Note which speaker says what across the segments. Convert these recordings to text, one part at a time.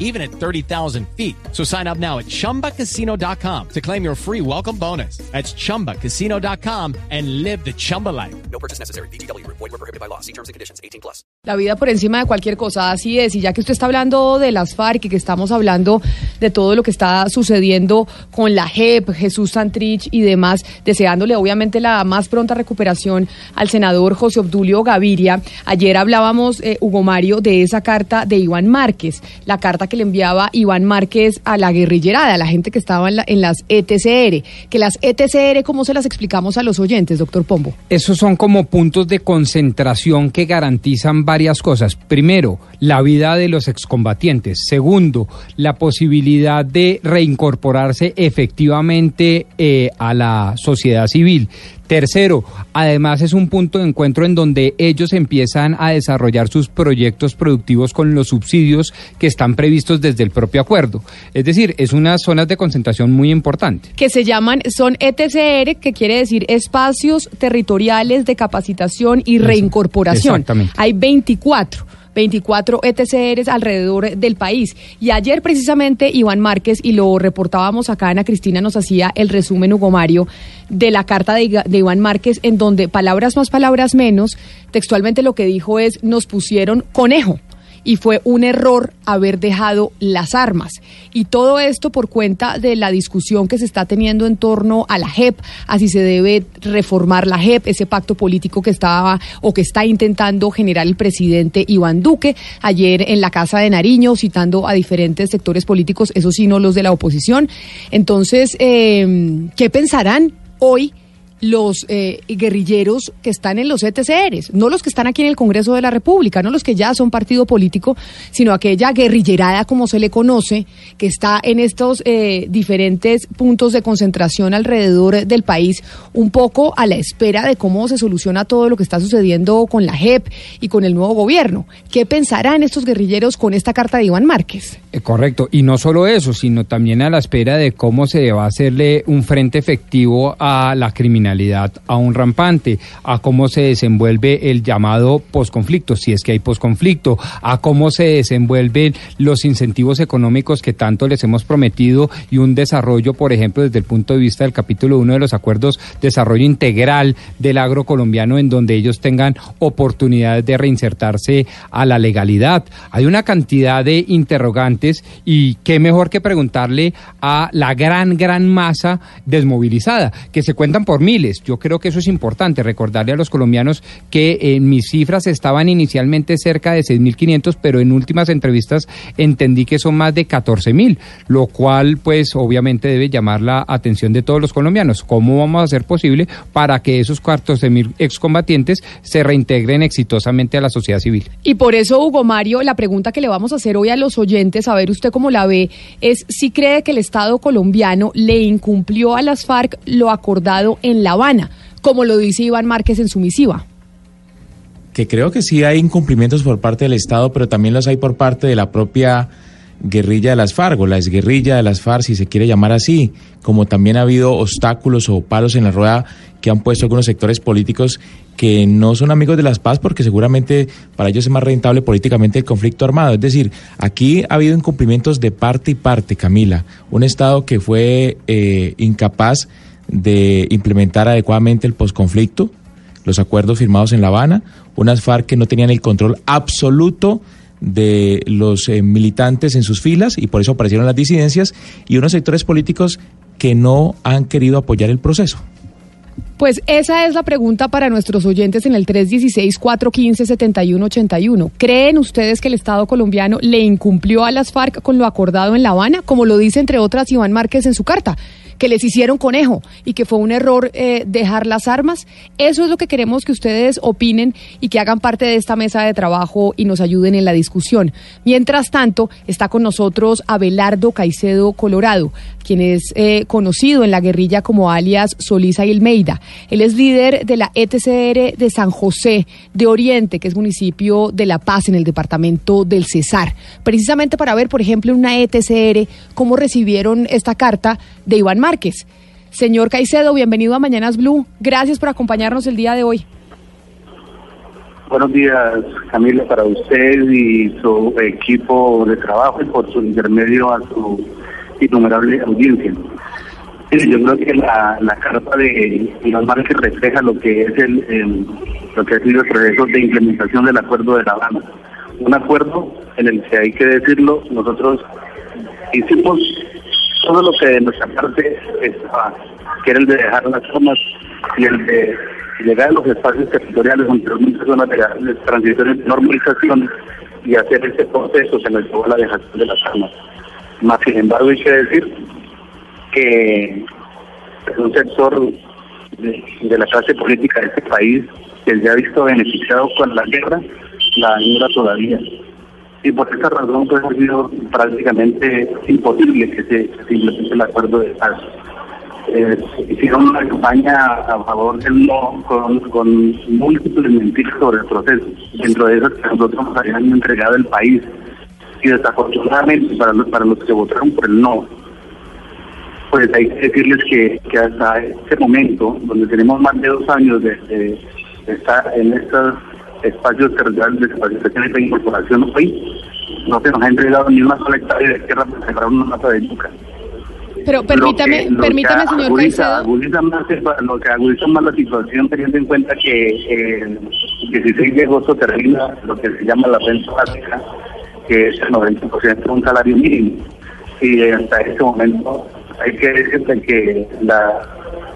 Speaker 1: even at 30,000 feet. So sign up now at chumbacasino.com to claim your free welcome bonus. That's chumbacasino.com and live the Chumba life.
Speaker 2: No purchase necessary. BGW. Void were prohibited by law. See terms and conditions. 18 plus.
Speaker 3: La vida por encima de cualquier cosa, así es. Y ya que usted está hablando de las FARC y que estamos hablando de todo lo que está sucediendo con la JEP, Jesús Santrich y demás, deseándole obviamente la más pronta recuperación al senador José Obdulio Gaviria. Ayer hablábamos, eh, Hugo Mario, de esa carta de Iván Márquez, la carta que le enviaba Iván Márquez a la guerrillerada, a la gente que estaba en, la- en las ETCR. Que las ETCR, ¿cómo se las explicamos a los oyentes, doctor Pombo?
Speaker 4: Esos son como puntos de concentración que garantizan varias cosas. Primero, la vida de los excombatientes. Segundo, la posibilidad de reincorporarse efectivamente eh, a la sociedad civil. Tercero, además es un punto de encuentro en donde ellos empiezan a desarrollar sus proyectos productivos con los subsidios que están previstos desde el propio acuerdo. Es decir, es unas zonas de concentración muy importante.
Speaker 3: que se llaman, son ETCR, que quiere decir Espacios Territoriales de Capacitación y Reincorporación.
Speaker 4: exactamente.
Speaker 3: Hay 24. 24 ETCRs alrededor del país. Y ayer precisamente Iván Márquez, y lo reportábamos acá, Ana Cristina nos hacía el resumen, Hugo Mario, de la carta de, de Iván Márquez, en donde palabras más, palabras menos, textualmente lo que dijo es, nos pusieron conejo y fue un error haber dejado las armas. Y todo esto por cuenta de la discusión que se está teniendo en torno a la JEP, a si se debe reformar la JEP, ese pacto político que estaba o que está intentando generar el presidente Iván Duque ayer en la Casa de Nariño, citando a diferentes sectores políticos, eso sí, no los de la oposición. Entonces, eh, ¿qué pensarán hoy? Los eh, guerrilleros que están en los ETCRs, no los que están aquí en el Congreso de la República, no los que ya son partido político, sino aquella guerrillerada, como se le conoce, que está en estos eh, diferentes puntos de concentración alrededor del país, un poco a la espera de cómo se soluciona todo lo que está sucediendo con la JEP y con el nuevo gobierno. ¿Qué pensarán estos guerrilleros con esta carta de Iván Márquez?
Speaker 4: Eh, Correcto, y no solo eso, sino también a la espera de cómo se va a hacerle un frente efectivo a la criminalidad aún rampante, a cómo se desenvuelve el llamado posconflicto, si es que hay posconflicto, a cómo se desenvuelven los incentivos económicos que tanto les hemos prometido y un desarrollo, por ejemplo, desde el punto de vista del capítulo 1 de los acuerdos, desarrollo integral del agro colombiano en donde ellos tengan oportunidades de reinsertarse a la legalidad. Hay una cantidad de interrogantes y qué mejor que preguntarle a la gran, gran masa desmovilizada, que se cuentan por Yo creo que eso es importante, recordarle a los colombianos que en mis cifras estaban inicialmente cerca de 6.500, pero en últimas entrevistas entendí que son más de 14.000, lo cual pues obviamente debe llamar la atención de todos los colombianos. ¿Cómo vamos a hacer posible para que esos 14.000 excombatientes se reintegren exitosamente a la sociedad civil?
Speaker 3: Y por eso, Hugo Mario, la pregunta que le vamos a hacer hoy a los oyentes, a ver usted cómo la ve, es si cree que el Estado colombiano le incumplió a las FARC lo acordado en La Habana, como lo dice Iván Márquez en su misiva.
Speaker 5: que creo que sí hay incumplimientos por parte del Estado, pero también los hay por parte de la propia guerrilla de las FARC o la exguerrilla de las FARC, si se quiere llamar así, como también ha habido obstáculos o palos en la rueda que han puesto algunos sectores políticos que no son amigos de las paz porque seguramente para ellos es más rentable políticamente el conflicto armado. Es decir, aquí ha habido incumplimientos de parte y parte, Camila. Un Estado que fue eh, incapaz de implementar adecuadamente el posconflicto, los acuerdos firmados en La Habana, unas FARC que no tenían el control absoluto de los eh, militantes en sus filas y por eso aparecieron las disidencias y unos sectores políticos que no han querido apoyar el proceso.
Speaker 3: Pues esa es la pregunta para nuestros oyentes en el 316-415-7181. ¿Creen ustedes que el Estado colombiano le incumplió a las FARC con lo acordado en La Habana, como lo dice entre otras Iván Márquez en su carta? Que les hicieron conejo y que fue un error eh, dejar las armas. Eso es lo que queremos que ustedes opinen y que hagan parte de esta mesa de trabajo y nos ayuden en la discusión. Mientras tanto, está con nosotros Abelardo Caicedo Colorado, quien es eh, conocido en la guerrilla como alias Solisa y Elmeida. Él es líder de la ETCR de San José de Oriente, que es municipio de La Paz en el departamento del Cesar. Precisamente para ver, por ejemplo, en una ETCR cómo recibieron esta carta de Iván Márquez. Señor Caicedo, bienvenido a Mañanas Blue. Gracias por acompañarnos el día de hoy.
Speaker 6: Buenos días, Camila, para usted y su equipo de trabajo y por su intermedio a su innumerable audiencia. Yo creo que la, carta de Iván Márquez refleja lo que es el, el, lo que ha sido el proceso de implementación del acuerdo de La Habana. Un acuerdo en el que hay que decirlo, nosotros hicimos todo lo que de nuestra parte estaba, que era el de dejar las armas y el de llegar a los espacios territoriales donde muchas zonas de transición de normalización y hacer ese proceso se nos llevó la dejación de las armas. Más sin embargo hay que decir que es un sector de, la clase política de este país que se ha visto beneficiado con la guerra, la ignora todavía. Y por esa razón pues, ha sido prácticamente imposible que se, se el acuerdo de paz. Eh, hicieron una campaña a favor del no con, múltiples mentiras sobre el proceso. Dentro de esas que nosotros nos habían entregado el país. Y desafortunadamente para los, para los que votaron por el no, pues hay que decirles que, que hasta este momento, donde tenemos más de dos años de, estar en estos espacios territoriales de capacitación y de incorporación hoy, no se nos ha entregado ni una sola hectárea de tierra para sembrar una mata de yuca.
Speaker 3: Pero permítame,
Speaker 6: Lo que- lo
Speaker 3: permítame,
Speaker 6: que
Speaker 3: señor
Speaker 6: agudiza,
Speaker 3: Caicedo.
Speaker 6: agudiza más, lo que agudiza más la situación teniendo en cuenta que eh, el 16 de agosto termina lo que se llama la renta básica, que es el 90% de un salario mínimo. Y hasta este momento hay que decirte que la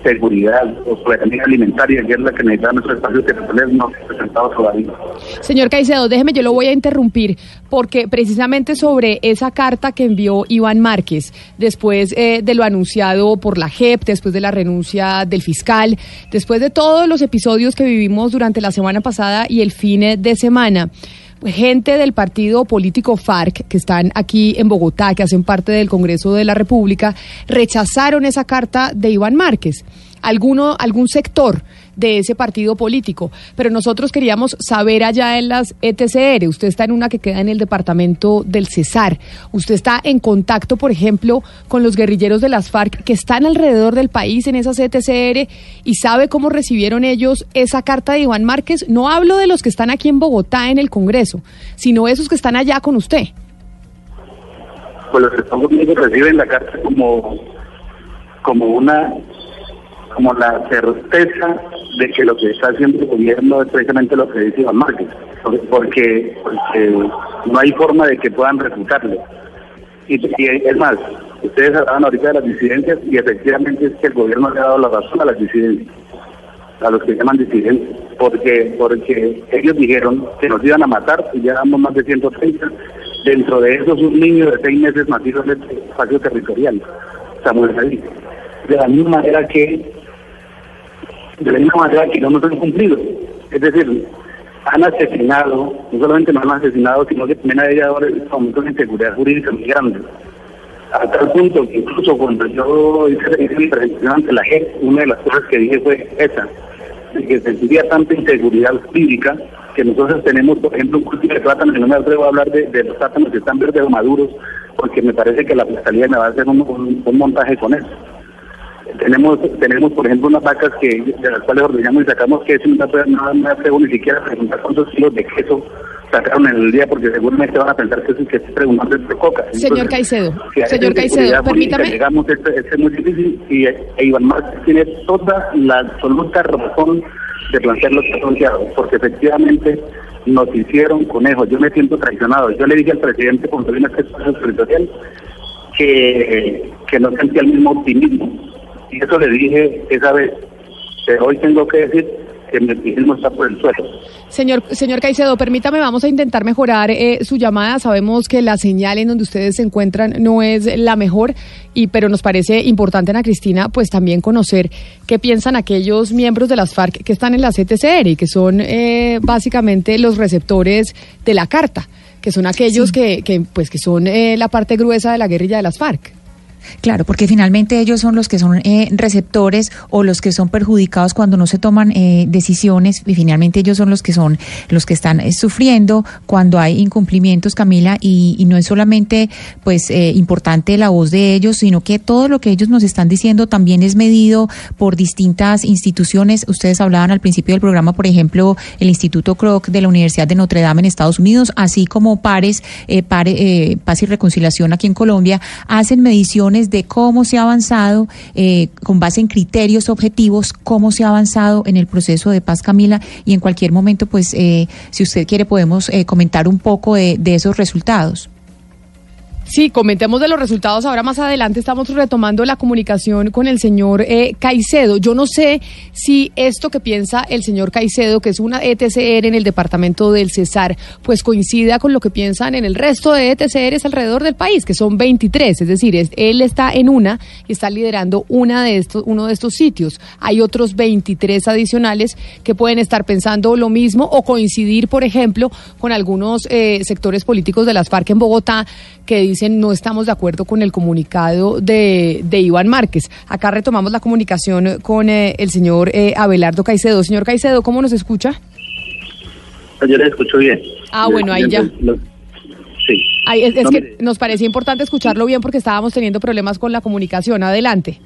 Speaker 6: seguridad o soberanía alimentaria, que es la que necesita nuestro espacio territorial, no presentado todavía.
Speaker 3: Señor Caicedo, déjeme, yo lo voy a interrumpir porque precisamente sobre esa carta que envió Iván Márquez, después eh, de lo anunciado por la JEP, después de la renuncia del fiscal, después de todos los episodios que vivimos durante la semana pasada y el fin de semana, gente del partido político FARC que están aquí en Bogotá, que hacen parte del Congreso de la República, rechazaron esa carta de Iván Márquez. Alguno, algún sector de ese partido político, pero nosotros queríamos saber allá en las ETCR, usted está en una que queda en el departamento del Cesar, usted está en contacto, por ejemplo, con los guerrilleros de las FARC que están alrededor del país en esas ETCR y sabe cómo recibieron ellos esa carta de Iván Márquez. No hablo de los que están aquí en Bogotá en el Congreso, sino esos que están allá con usted.
Speaker 6: pues los Estados Unidos reciben la carta como como una como la certeza de que lo que está haciendo el gobierno es precisamente lo que dice Iván Márquez, porque, porque no hay forma de que puedan refutarlo. Y, es más, ustedes hablaban ahorita de las disidencias y efectivamente es que el gobierno le ha dado la razón a las disidencias, a los que llaman disidentes, porque, porque ellos dijeron que nos iban a matar y ya damos más de 130, dentro de esos un niño de seis meses nacido en el espacio territorial, Samuel David. De la misma manera que de la misma manera que no nos han cumplido. Es decir, han asesinado, no solamente no han asesinado, sino que también hay ahora en momento una inseguridad jurídica muy grande. A tal punto que incluso cuando yo hice, mi presentación ante la JEP, una de las cosas que dije fue esa, de que sentiría tanta inseguridad jurídica que nosotros tenemos, por ejemplo, un cultivo de plátanos, y no me atrevo a hablar de, de los plátanos que están verdes o maduros, porque me parece que la fiscalía me va a hacer un montaje con eso. Tenemos, tenemos por ejemplo, unas vacas que de las cuales ordeñamos y sacamos queso, no me no me atrevo ni siquiera a preguntar cuántos kilos de queso sacaron en el día, porque seguramente van a pensar que es que estoy preguntando por coca.
Speaker 3: Señor Caicedo,
Speaker 6: si
Speaker 3: señor Caicedo, permítame-
Speaker 6: Llegamos, esto, esto es muy difícil y e Iván Márquez tiene toda la absoluta razón de plantear lo que ha planteado, porque efectivamente nos hicieron conejos. Yo me siento traicionado. Yo le dije al presidente cuando vino a este espacio territorial que, que no sentía el mismo optimismo. Y eso le dije esa vez. Pero hoy tengo que decir porque el mecanismo está por el suelo.
Speaker 3: Señor, señor Caicedo, permítame, vamos a intentar mejorar eh, su llamada. Sabemos que la señal en donde ustedes se encuentran no es la mejor, y pero nos parece importante, Ana Cristina, pues también conocer qué piensan aquellos miembros de las FARC que están en la CTCR y que son eh, básicamente los receptores de la carta, que son aquellos que, que, pues, que son eh, la parte gruesa de la guerrilla de las FARC.
Speaker 7: Claro, porque finalmente ellos son los que son eh, receptores o los que son perjudicados cuando no se toman eh, decisiones y finalmente ellos son los que son los que están eh, sufriendo cuando hay incumplimientos, Camila, y, no es solamente pues eh, importante la voz de ellos, sino que todo lo que ellos nos están diciendo también es medido por distintas instituciones. Ustedes hablaban al principio del programa, por ejemplo, el Instituto Kroc de la Universidad de Notre Dame en Estados Unidos, así como Pares, Pare, eh, Paz y Reconciliación aquí en Colombia, hacen mediciones de cómo se ha avanzado eh, con base en criterios objetivos, cómo se ha avanzado en el proceso de paz, Camila, y en cualquier momento, pues, eh, si usted quiere, podemos eh, comentar un poco de, de esos resultados.
Speaker 3: Sí, comentemos de los resultados. Ahora más adelante estamos retomando la comunicación con el señor eh, Caicedo. Yo no sé si esto que piensa el señor Caicedo, que es una ETCR en el departamento del Cesar, pues coincida con lo que piensan en el resto de ETCRs alrededor del país, que son 23. Es decir, él está en una y está liderando una de estos, uno de estos sitios. Hay otros 23 adicionales que pueden estar pensando lo mismo o coincidir, por ejemplo, con algunos eh, sectores políticos de las FARC en Bogotá que dicen no estamos de acuerdo con el comunicado de, de Iván Márquez. Acá retomamos la comunicación con eh, el señor eh, Abelardo Caicedo. Señor Caicedo, ¿cómo nos escucha?
Speaker 6: Yo le escucho bien.
Speaker 3: Ah, bueno, ahí ya.
Speaker 6: Sí.
Speaker 3: Es, que nos parecía importante escucharlo bien porque estábamos teniendo problemas con la comunicación. Adelante.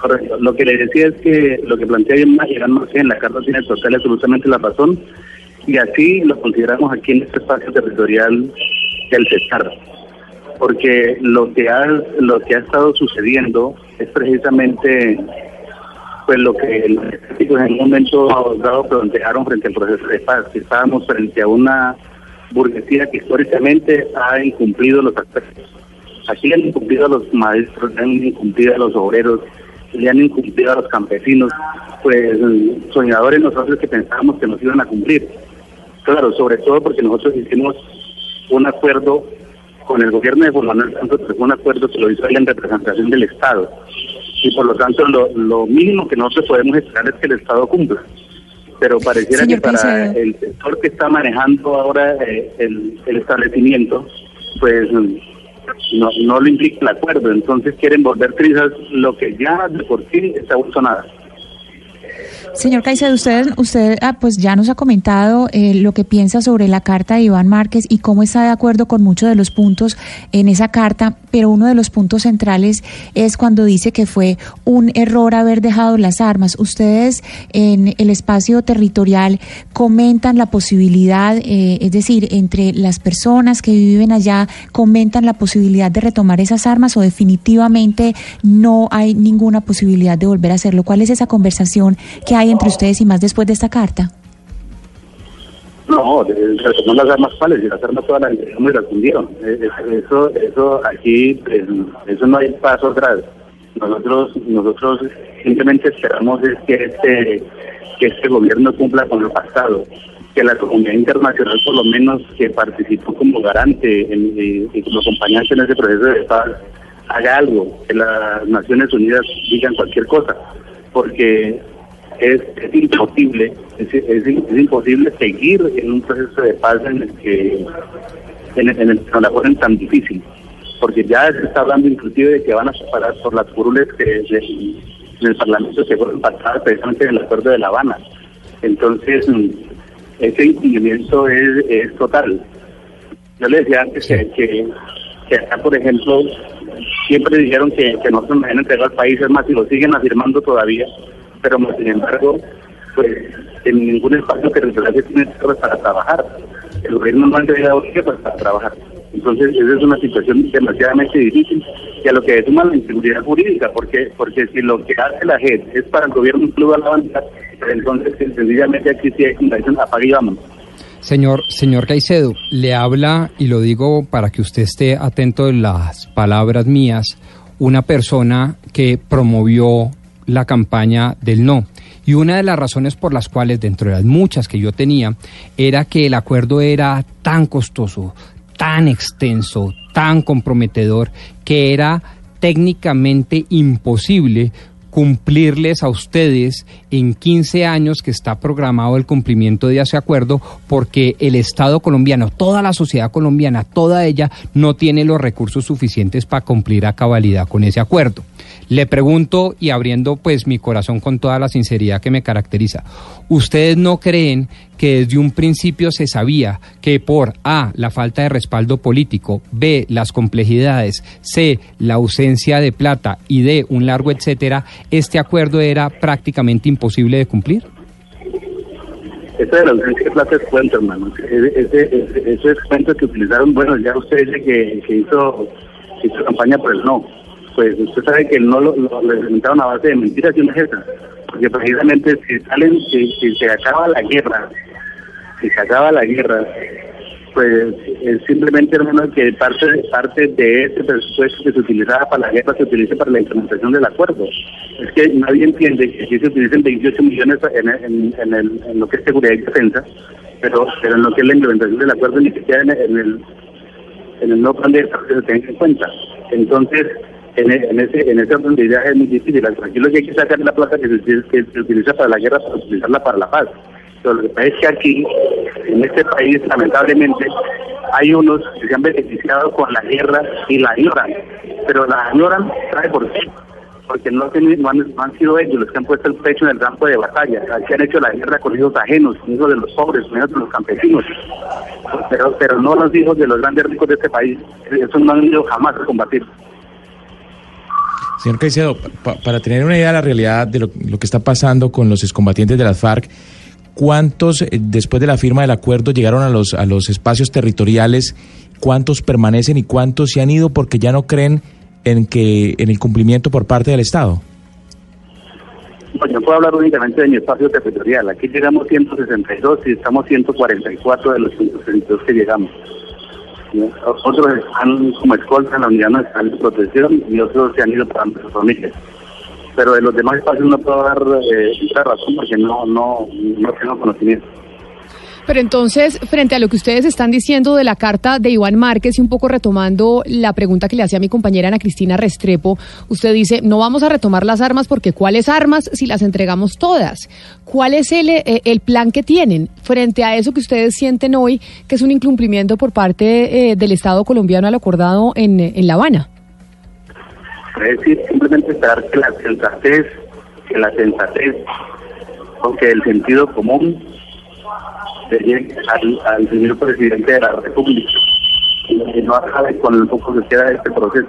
Speaker 6: Correcto. Lo que le decía es que lo que plantea Irán Márquez en la carta tiene total absolutamente la razón y así lo consideramos aquí en este espacio territorial del Cesar. Porque lo que ha lo que ha estado sucediendo es precisamente pues lo que los en un momento dado plantearon frente al proceso de paz, que estábamos frente a una burguesía que históricamente ha incumplido los aspectos. Aquí han incumplido a los maestros, han incumplido a los obreros, le han incumplido a los campesinos, pues soñadores nosotros que pensábamos que nos iban a cumplir. Claro, sobre todo porque nosotros hicimos un acuerdo con el gobierno de Juan Manuel Santos, fue un acuerdo que lo hizo él en representación del Estado. Y por lo tanto, lo, lo mínimo que nosotros podemos esperar es que el Estado cumpla. Pero pareciera
Speaker 7: Señor
Speaker 6: que para el sector que está manejando ahora eh, el, el establecimiento, pues no, no lo implica el acuerdo. Entonces quieren volver trizas lo que ya de por sí está vuelto nada.
Speaker 7: Señor Caicedo, usted, usted ah, pues ya nos ha comentado eh, lo que piensa sobre la carta de Iván Márquez y cómo está de acuerdo con muchos de los puntos en esa carta, pero uno de los puntos centrales es cuando dice que fue un error haber dejado las armas. Ustedes en el espacio territorial comentan la posibilidad, eh, es decir, entre las personas que viven allá, comentan la posibilidad de retomar esas armas o definitivamente no hay ninguna posibilidad de volver a hacerlo. ¿Cuál es esa conversación que hay entre ustedes y más después de esta carta?
Speaker 6: No, retomó las armas cuáles y las armas todas las fundieron. Eh, eh, Eso, eso aquí, eso no hay paso atrás. Nosotros, nosotros simplemente esperamos es que este, que este gobierno cumpla con lo pasado, que la comunidad internacional por lo menos que participó como garante en- y, y como acompañante en ese proceso de paz haga algo, que las Naciones Unidas digan cualquier cosa, porque es, es imposible, es, es- es imposible seguir en un proceso de paz en el que en, el- en el que la ponen tan difícil, porque ya se está hablando inclusive de que van a separar por las curules que de- en el Parlamento que fueron pactadas precisamente en el Acuerdo de La Habana. Entonces, ese incumplimiento es, es total. Yo le decía antes que, que, que acá, por ejemplo, siempre dijeron que, que nosotros nos habían entregado al país, es más, y lo siguen afirmando todavía, pero sin embargo, pues en ningún espacio territorial se tiene para trabajar. El gobierno no ha entregado tierras para trabajar. Entonces, esa es una situación demasiadamente difícil y a lo que suma la inseguridad jurídica, porque porque si lo que hace la JED es para el gobierno un club a la banda, entonces sencillamente aquí sí hay dicen, apague y vámonos.
Speaker 4: Señor, señor Caicedo, le habla, y lo digo para que usted esté atento de las palabras mías, una persona que promovió la campaña del no Y una de las razones por las cuales, dentro de las muchas que yo tenía, era que el acuerdo era tan costoso, tan extenso, tan comprometedor, que era técnicamente imposible cumplirles a ustedes en 15 años que está programado el cumplimiento de ese acuerdo porque el Estado colombiano, toda la sociedad colombiana, toda ella no tiene los recursos suficientes para cumplir a cabalidad con ese acuerdo. Le pregunto y abriendo pues mi corazón con toda la sinceridad que me caracteriza, ¿ustedes no creen que desde un principio se sabía que por A, la falta de respaldo político, B, las complejidades, C, la ausencia de plata y D, un largo etcétera, este acuerdo era prácticamente imposible de cumplir?
Speaker 6: Esa de la plata es cuento, hermano. Ese, ese, ese es cuento que utilizaron, bueno, ya usted dice que, hizo campaña por el no pues usted sabe que no lo, lo, a base de mentiras y una jeta, porque precisamente si salen, si, se acaba la guerra, si se acaba la guerra, pues es simplemente hermano que parte parte de ese presupuesto que se utilizaba para la guerra se utilice para la implementación del acuerdo. Es que nadie entiende que si se utilicen 28 millones en, en, en, el, en lo que es seguridad y defensa, pero, pero en lo que es la implementación del acuerdo ni siquiera en, el en el nuevo plan de desarrollo se tenga en cuenta. Entonces, en, en, ese en ese orden de es muy difícil. Aquí lo que hay que sacar la plata que se, que utiliza para la guerra para utilizarla para la paz. Pero lo que pasa es que aquí, en este país, lamentablemente, hay unos que se han beneficiado con la guerra y la ignoran. Pero la ignoran, ¿sabe por qué? Porque no, no, han, no, han, sido ellos los que han puesto el pecho en el campo de batalla. Aquí han hecho la guerra con hijos ajenos, hijos de los pobres, hijos de los campesinos. Pero, pero no los hijos de los grandes ricos de este país. Esos no han ido jamás a combatir.
Speaker 5: Señor Caicedo, para tener una idea de la realidad de lo, que está pasando con los excombatientes de las FARC, ¿cuántos eh, después de la firma del acuerdo llegaron a los, a los espacios territoriales? ¿Cuántos permanecen y cuántos se han ido porque ya no creen en, que, en el cumplimiento por parte del Estado?
Speaker 6: Pues yo puedo hablar únicamente de mi espacio territorial. Aquí llegamos 162 y estamos 144 de los 162 que llegamos. Otros están como escolta en la unidad nacional de protección y otros se han ido para sus familias. Pero de los demás espacios no puedo dar eh, razón porque no, no, no tengo conocimiento.
Speaker 3: Pero entonces, frente a lo que ustedes están diciendo de la carta de Iván Márquez y un poco retomando la pregunta que le hacía mi compañera Ana Cristina Restrepo, usted dice, no vamos a retomar las armas porque ¿cuáles armas si las entregamos todas? ¿Cuál es el, eh, el plan que tienen frente a eso que ustedes sienten hoy, que es un incumplimiento por parte eh, del Estado colombiano al acordado en, en La Habana?
Speaker 6: Es decir, simplemente la sensatez, que la sensatez, porque el sentido común al, al señor presidente de la República, que no acabe con el poco que queda de este proceso.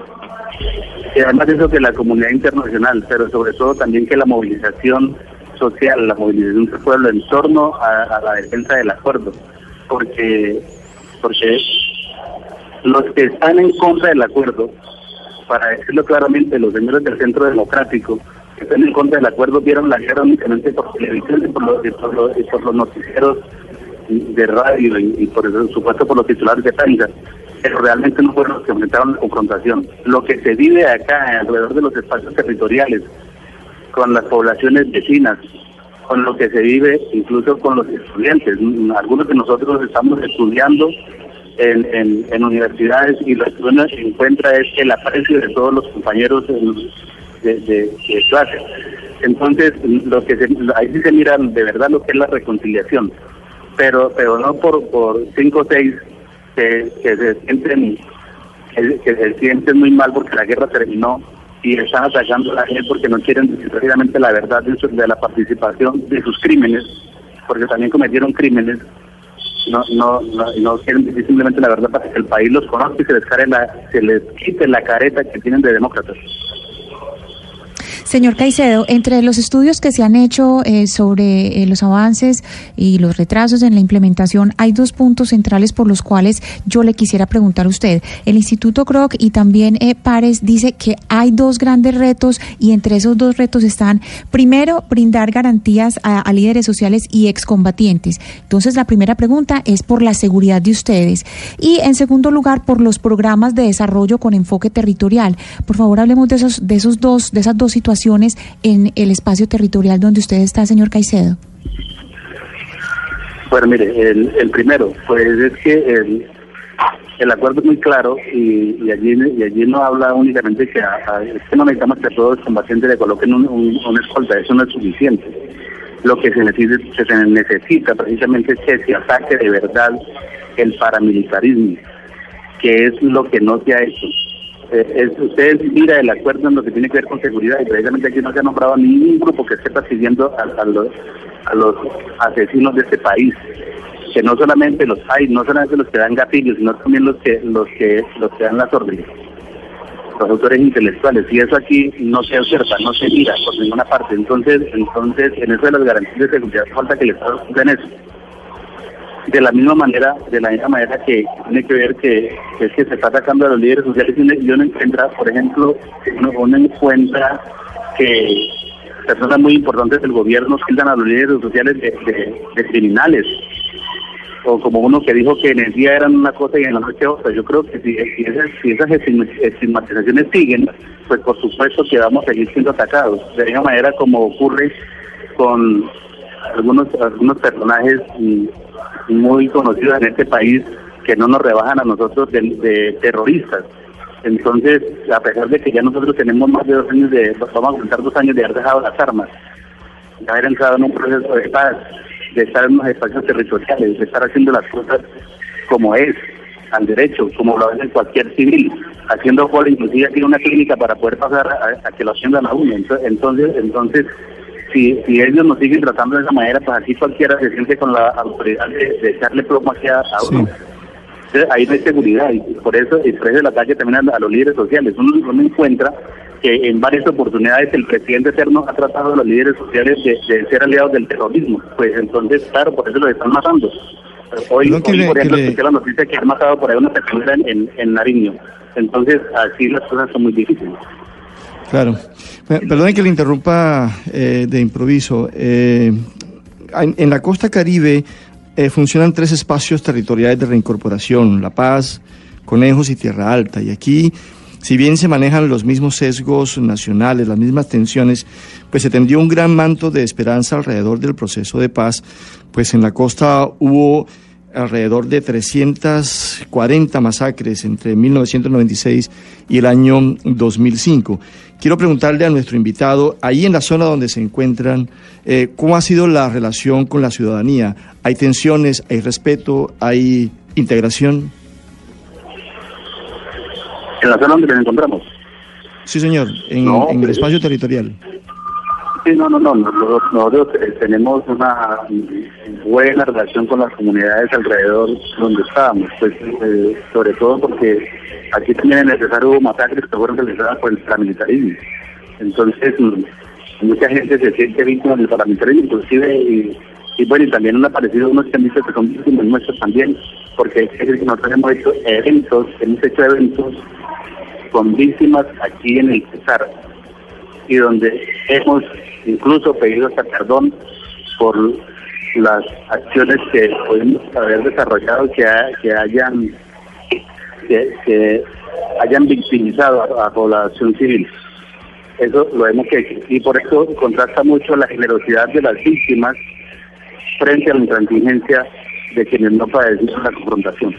Speaker 6: Y además de eso que la comunidad internacional, pero sobre todo también que la movilización social, la movilización del pueblo en torno a, la defensa del acuerdo, porque porque los que están en contra del acuerdo, para decirlo claramente, los señores del Centro Democrático, que están en contra del acuerdo, vieron la guerra únicamente por televisión y por los, y por los noticieros de radio y, por supuesto por los titulares de prensa, pero realmente no fueron los que aumentaron la confrontación. Lo que se vive acá alrededor de los espacios territoriales, con las poblaciones vecinas, con lo que se vive incluso con los estudiantes. Algunos de nosotros estamos estudiando en, universidades y lo que uno encuentra es el aprecio de todos los compañeros de, de, clase. Entonces, lo que ahí sí se mira de verdad lo que es la reconciliación pero pero no por por cinco o seis que, se sienten que, se sienten muy mal porque la guerra terminó y están atacando a la gente porque no quieren decir rápidamente la verdad de, la participación de sus crímenes porque también cometieron crímenes no no no, quieren decir simplemente la verdad para que el país los conozca y se les, se les quite la careta que tienen de demócratas.
Speaker 7: Señor Caicedo, entre los estudios que se han hecho eh, sobre eh, los avances y los retrasos en la implementación, hay dos puntos centrales por los cuales yo le quisiera preguntar a usted. El Instituto Kroc y también eh, Pares dice que hay dos grandes retos y entre esos dos retos están, primero, brindar garantías a, a líderes sociales y excombatientes. Entonces, la primera pregunta es por la seguridad de ustedes y, en segundo lugar, por los programas de desarrollo con enfoque territorial. Por favor, hablemos de esos, de esos dos, de esas dos situaciones en el espacio territorial donde usted está, señor Caicedo?
Speaker 6: Bueno, mire, el, primero, pues es que el, acuerdo es muy claro y, allí y allí no habla únicamente que, a, a- es que no necesitamos que a todos los combatientes le coloquen un, un- escolta, eso no es suficiente. Lo que se necesita, se necesita precisamente es que se ataque de verdad el paramilitarismo, que es lo que no se ha hecho. Eh, es, ustedes mira el acuerdo en lo que tiene que ver con seguridad y precisamente aquí no se ha nombrado a ningún grupo que esté persiguiendo a, los, a los asesinos de este país que no solamente los hay, no solamente los que dan gatillos, sino también los que los que los que dan las órdenes, los autores intelectuales. Y eso aquí no se observa, no se mira por ninguna parte. Entonces, entonces en eso de las garantías de seguridad falta que el Estado cumpla en eso. De la misma manera, de la misma manera que tiene que ver que, es que se está atacando a los líderes sociales y uno, encuentra, por ejemplo, uno, encuentra que personas muy importantes del gobierno tildan a los líderes sociales de, criminales o como uno que dijo que en el día eran una cosa y en la noche otra. Yo creo que si, esas, si esas estigma- estigmatizaciones siguen, pues por supuesto que vamos a seguir siendo atacados. De la misma manera como ocurre con algunos algunos personajes muy conocidos en este país que no nos rebajan a nosotros de, de terroristas. Entonces, a pesar de que ya nosotros tenemos más de dos años de, vamos a contar dos años de haber dejado las armas, de haber entrado en un proceso de paz, de estar en los espacios territoriales, de estar haciendo las cosas como es, al derecho, como lo hace cualquier civil, haciendo cola, inclusive tiene una clínica para poder pasar a, que lo atiendan a uno. Ento- Entonces, entonces si, si ellos nos siguen tratando de esa manera, pues así cualquiera se siente con la autoridad de, de echarle plomo hacia a uno. Entonces, ahí no hay seguridad y por eso, eso el ataque también a, a los líderes sociales. Uno, uno encuentra que en varias oportunidades el presidente Eterno ha tratado a los líderes sociales de, de ser aliados del terrorismo. Pues entonces, claro, por eso los están matando. Hoy, hoy,
Speaker 8: le-
Speaker 6: por ejemplo,
Speaker 8: le-
Speaker 6: la noticia que han matado por ahí una persona en, en, en Nariño. Entonces, así las cosas son muy difíciles.
Speaker 8: Claro. Perdone que le interrumpa eh, de improviso. Eh, en, en la costa caribe eh, funcionan tres espacios territoriales de reincorporación, La Paz, Conejos y Tierra Alta. Y aquí, si bien se manejan los mismos sesgos nacionales, las mismas tensiones, pues se tendió un gran manto de esperanza alrededor del proceso de paz, pues en la costa hubo alrededor de 340 masacres entre 1996 y el año 2005. Quiero preguntarle a nuestro invitado, ahí en la zona donde se encuentran, eh, ¿cómo ha sido la relación con la ciudadanía? ¿Hay tensiones, hay respeto, hay integración?
Speaker 6: En la zona donde nos encontramos.
Speaker 8: Sí, señor, en,
Speaker 6: No,
Speaker 8: en el espacio territorial.
Speaker 6: Sí, no, no, no. Nosotros, nosotros, eh, tenemos una buena relación con las comunidades alrededor donde estábamos, pues eh, sobre todo porque aquí también en el Cesar hubo masacres que fueron realizadas por el paramilitarismo. Entonces, mm, mucha gente se siente víctima del paramilitarismo, inclusive, y, y bueno, y también han aparecido unos dicho que son víctimas nuestros también, porque es nosotros hemos hecho eventos, hemos hecho eventos con víctimas aquí en el Cesar y donde hemos incluso pedido hasta perdón por las acciones que podemos haber desarrollado que, ha- que hayan que hayan victimizado a la población civil. Eso lo hemos hecho y por eso contrasta mucho la generosidad de las víctimas frente a la intransigencia de quienes no padecieron la confrontación.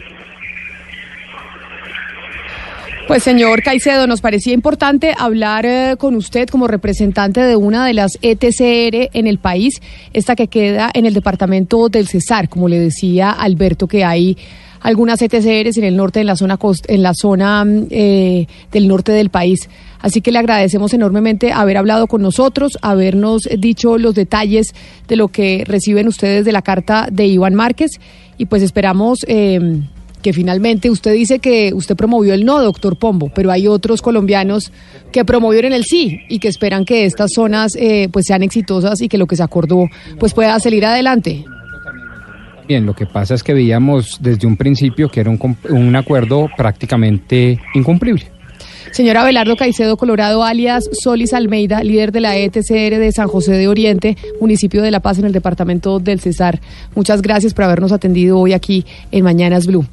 Speaker 3: Pues señor Caicedo, nos parecía importante hablar eh, con usted como representante de una de las ETCR en el país, esta que queda en el departamento del Cesar, como le decía Alberto, que hay algunas ETCRs en el norte, en la zona cost- en la zona mm, eh, del norte del país. Así que le agradecemos enormemente haber hablado con nosotros, habernos dicho los detalles de lo que reciben ustedes de la carta de Iván Márquez y pues esperamos eh, que finalmente usted dice que usted promovió el no, doctor Pombo, pero hay otros colombianos que promovieron el sí y que esperan que estas zonas eh, pues sean exitosas y que lo que se acordó pues pueda salir adelante.
Speaker 4: Bien, lo que pasa es que veíamos desde un principio que era un, un acuerdo prácticamente incumplible.
Speaker 3: Señora Abelardo Caicedo Colorado, alias Solis Almeida, líder de la ETCR de San José de Oriente, municipio de La Paz en el departamento del Cesar. Muchas gracias por habernos atendido hoy aquí en Mañanas Blue.